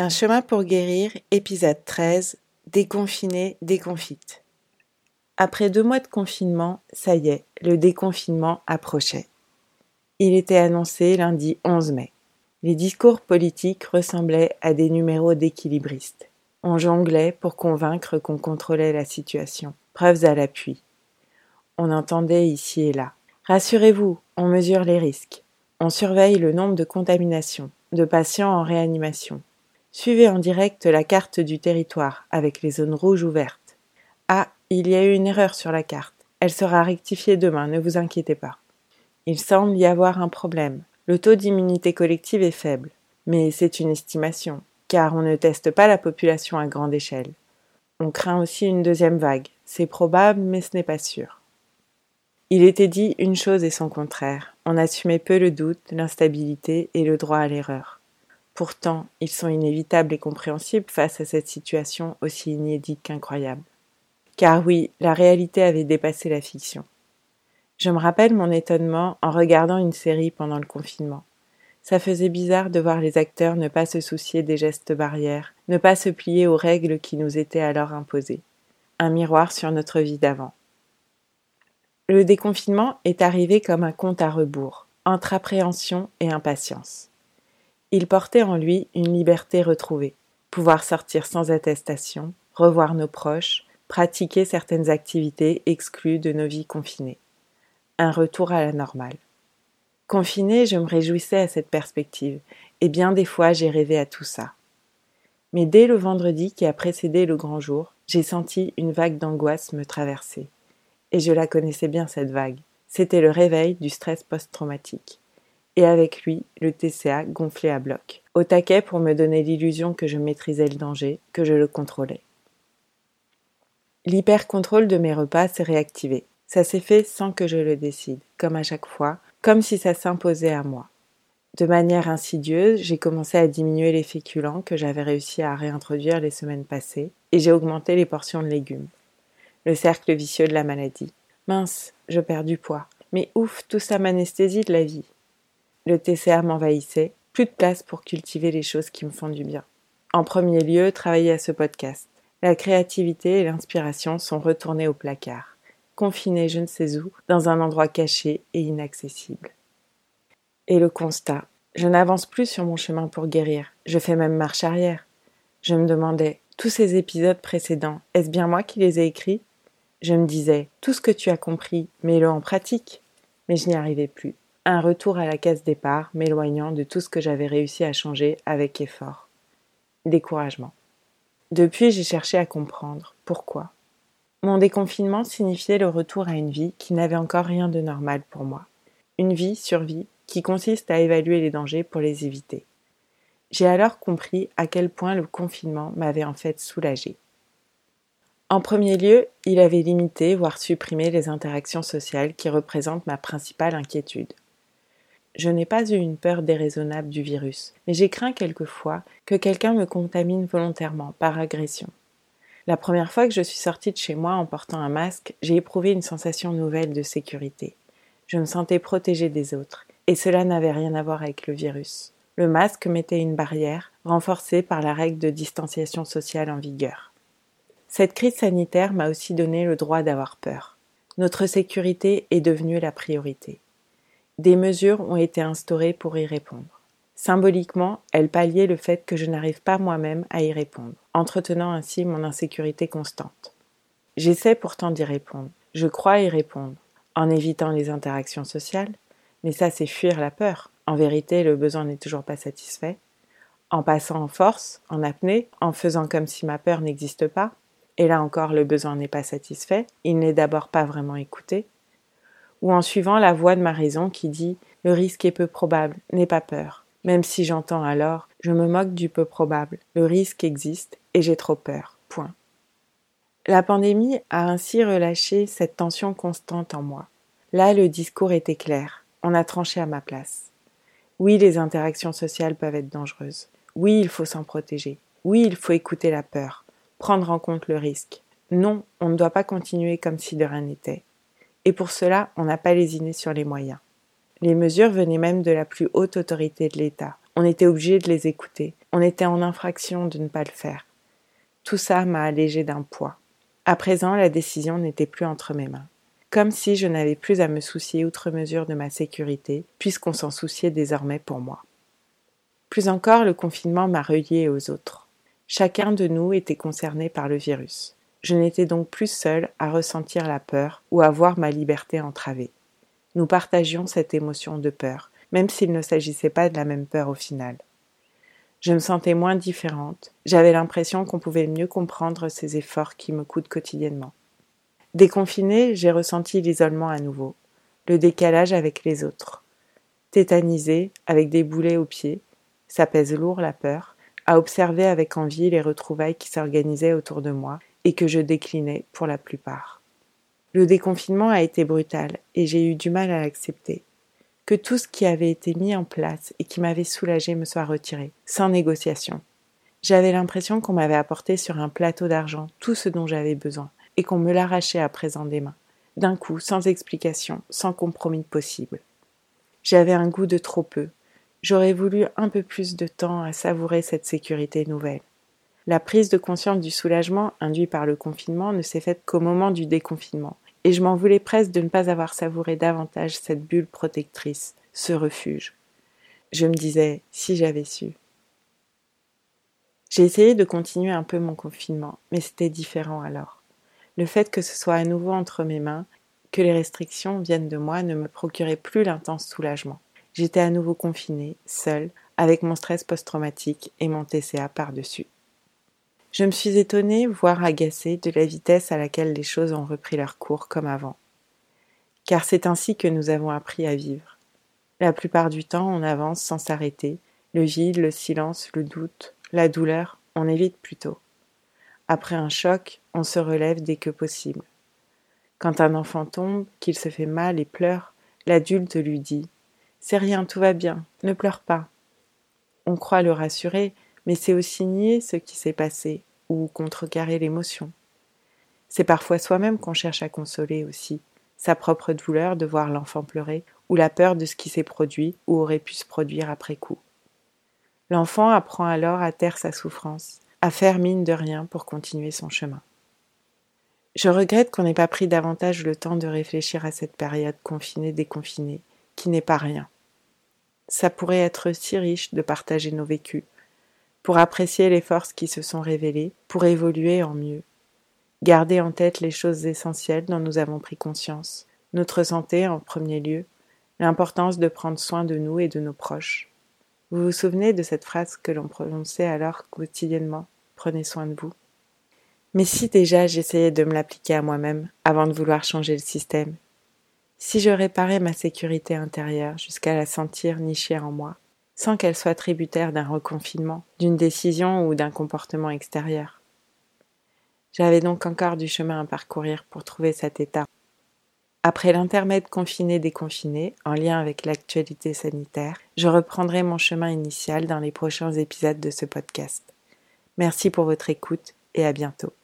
Un chemin pour guérir, épisode 13, déconfiné, déconfite. Après deux mois de confinement, ça y est, le déconfinement approchait. Il était annoncé lundi 11 mai. Les discours politiques ressemblaient à des numéros d'équilibristes. On jonglait pour convaincre qu'on contrôlait la situation. Preuves à l'appui. On entendait ici et là. Rassurez-vous, on mesure les risques. On surveille le nombre de contaminations, de patients en réanimation Suivez en direct la carte du territoire avec les zones rouges ouvertes. Ah, il y a eu une erreur sur la carte. Elle sera rectifiée demain, ne vous inquiétez pas. Il semble y avoir un problème. Le taux d'immunité collective est faible, mais c'est une estimation, car on ne teste pas la population à grande échelle. On craint aussi une deuxième vague. C'est probable, mais ce n'est pas sûr. Il était dit une chose et son contraire. On assumait peu le doute, l'instabilité et le droit à l'erreur. Pourtant, ils sont inévitables et compréhensibles face à cette situation aussi inédite qu'incroyable. Car oui, la réalité avait dépassé la fiction. Je me rappelle mon étonnement en regardant une série pendant le confinement. Ça faisait bizarre de voir les acteurs ne pas se soucier des gestes barrières, ne pas se plier aux règles qui nous étaient alors imposées. Un miroir sur notre vie d'avant. Le déconfinement est arrivé comme un compte à rebours, entre appréhension et impatience. Il portait en lui une liberté retrouvée, pouvoir sortir sans attestation, revoir nos proches, pratiquer certaines activités exclues de nos vies confinées. Un retour à la normale. Confiné, je me réjouissais à cette perspective, et bien des fois j'ai rêvé à tout ça. Mais dès le vendredi qui a précédé le grand jour, j'ai senti une vague d'angoisse me traverser. Et je la connaissais bien cette vague. C'était le réveil du stress post-traumatique et avec lui le TCA gonflé à bloc, au taquet pour me donner l'illusion que je maîtrisais le danger, que je le contrôlais. L'hyper-contrôle de mes repas s'est réactivé. Ça s'est fait sans que je le décide, comme à chaque fois, comme si ça s'imposait à moi. De manière insidieuse, j'ai commencé à diminuer les féculents que j'avais réussi à réintroduire les semaines passées, et j'ai augmenté les portions de légumes. Le cercle vicieux de la maladie. Mince, je perds du poids. Mais ouf, tout ça m'anesthésie de la vie. Le TCA m'envahissait, plus de place pour cultiver les choses qui me font du bien. En premier lieu, travailler à ce podcast. La créativité et l'inspiration sont retournées au placard, confinées je ne sais où, dans un endroit caché et inaccessible. Et le constat, je n'avance plus sur mon chemin pour guérir, je fais même marche arrière. Je me demandais, tous ces épisodes précédents, est-ce bien moi qui les ai écrits? Je me disais, tout ce que tu as compris, mets-le en pratique. Mais je n'y arrivais plus un retour à la case départ, m'éloignant de tout ce que j'avais réussi à changer avec effort. Découragement. Depuis, j'ai cherché à comprendre pourquoi. Mon déconfinement signifiait le retour à une vie qui n'avait encore rien de normal pour moi. Une vie, survie, qui consiste à évaluer les dangers pour les éviter. J'ai alors compris à quel point le confinement m'avait en fait soulagé. En premier lieu, il avait limité, voire supprimé les interactions sociales qui représentent ma principale inquiétude. Je n'ai pas eu une peur déraisonnable du virus, mais j'ai craint quelquefois que quelqu'un me contamine volontairement, par agression. La première fois que je suis sortie de chez moi en portant un masque, j'ai éprouvé une sensation nouvelle de sécurité. Je me sentais protégée des autres, et cela n'avait rien à voir avec le virus. Le masque mettait une barrière, renforcée par la règle de distanciation sociale en vigueur. Cette crise sanitaire m'a aussi donné le droit d'avoir peur. Notre sécurité est devenue la priorité. Des mesures ont été instaurées pour y répondre. Symboliquement, elles palliaient le fait que je n'arrive pas moi-même à y répondre, entretenant ainsi mon insécurité constante. J'essaie pourtant d'y répondre. Je crois y répondre, en évitant les interactions sociales, mais ça c'est fuir la peur. En vérité, le besoin n'est toujours pas satisfait. En passant en force, en apnée, en faisant comme si ma peur n'existe pas, et là encore le besoin n'est pas satisfait, il n'est d'abord pas vraiment écouté, ou en suivant la voix de ma raison qui dit Le risque est peu probable, n'aie pas peur. Même si j'entends alors Je me moque du peu probable, le risque existe et j'ai trop peur. Point. La pandémie a ainsi relâché cette tension constante en moi. Là, le discours était clair. On a tranché à ma place. Oui, les interactions sociales peuvent être dangereuses. Oui, il faut s'en protéger. Oui, il faut écouter la peur, prendre en compte le risque. Non, on ne doit pas continuer comme si de rien n'était. Et pour cela, on n'a pas lésiné sur les moyens. Les mesures venaient même de la plus haute autorité de l'État. On était obligé de les écouter, On était en infraction de ne pas le faire. Tout ça m'a allégé d'un poids. À présent, la décision n'était plus entre mes mains. Comme si je n'avais plus à me soucier outre mesure de ma sécurité, puisqu'on s'en souciait désormais pour moi. Plus encore, le confinement m'a relié aux autres. Chacun de nous était concerné par le virus. Je n'étais donc plus seule à ressentir la peur ou à voir ma liberté entravée. Nous partagions cette émotion de peur, même s'il ne s'agissait pas de la même peur au final. Je me sentais moins différente, j'avais l'impression qu'on pouvait mieux comprendre ces efforts qui me coûtent quotidiennement. Déconfinée, j'ai ressenti l'isolement à nouveau, le décalage avec les autres. Tétanisée, avec des boulets aux pieds, ça pèse lourd la peur, à observer avec envie les retrouvailles qui s'organisaient autour de moi et que je déclinais pour la plupart. Le déconfinement a été brutal et j'ai eu du mal à l'accepter. Que tout ce qui avait été mis en place et qui m'avait soulagé me soit retiré, sans négociation. J'avais l'impression qu'on m'avait apporté sur un plateau d'argent tout ce dont j'avais besoin et qu'on me l'arrachait à présent des mains, d'un coup, sans explication, sans compromis possible. J'avais un goût de trop peu. J'aurais voulu un peu plus de temps à savourer cette sécurité nouvelle. La prise de conscience du soulagement induit par le confinement ne s'est faite qu'au moment du déconfinement, et je m'en voulais presque de ne pas avoir savouré davantage cette bulle protectrice, ce refuge. Je me disais, si j'avais su. J'ai essayé de continuer un peu mon confinement, mais c'était différent alors. Le fait que ce soit à nouveau entre mes mains, que les restrictions viennent de moi, ne me procurait plus l'intense soulagement. J'étais à nouveau confinée, seule, avec mon stress post-traumatique et mon TCA par-dessus. Je me suis étonnée, voire agacée, de la vitesse à laquelle les choses ont repris leur cours comme avant. Car c'est ainsi que nous avons appris à vivre. La plupart du temps, on avance sans s'arrêter. Le vide, le silence, le doute, la douleur, on évite plutôt. Après un choc, on se relève dès que possible. Quand un enfant tombe, qu'il se fait mal et pleure, l'adulte lui dit C'est rien, tout va bien, ne pleure pas. On croit le rassurer, mais c'est aussi nier ce qui s'est passé ou contrecarrer l'émotion. C'est parfois soi-même qu'on cherche à consoler aussi, sa propre douleur de voir l'enfant pleurer ou la peur de ce qui s'est produit ou aurait pu se produire après coup. L'enfant apprend alors à taire sa souffrance, à faire mine de rien pour continuer son chemin. Je regrette qu'on n'ait pas pris davantage le temps de réfléchir à cette période confinée-déconfinée, qui n'est pas rien. Ça pourrait être si riche de partager nos vécus, pour apprécier les forces qui se sont révélées, pour évoluer en mieux. Garder en tête les choses essentielles dont nous avons pris conscience, notre santé en premier lieu, l'importance de prendre soin de nous et de nos proches. Vous vous souvenez de cette phrase que l'on prononçait alors quotidiennement Prenez soin de vous. Mais si déjà j'essayais de me l'appliquer à moi-même avant de vouloir changer le système, si je réparais ma sécurité intérieure jusqu'à la sentir nichée en moi, sans qu'elle soit tributaire d'un reconfinement, d'une décision ou d'un comportement extérieur. J'avais donc encore du chemin à parcourir pour trouver cet état. Après l'intermède confiné-déconfiné, en lien avec l'actualité sanitaire, je reprendrai mon chemin initial dans les prochains épisodes de ce podcast. Merci pour votre écoute et à bientôt.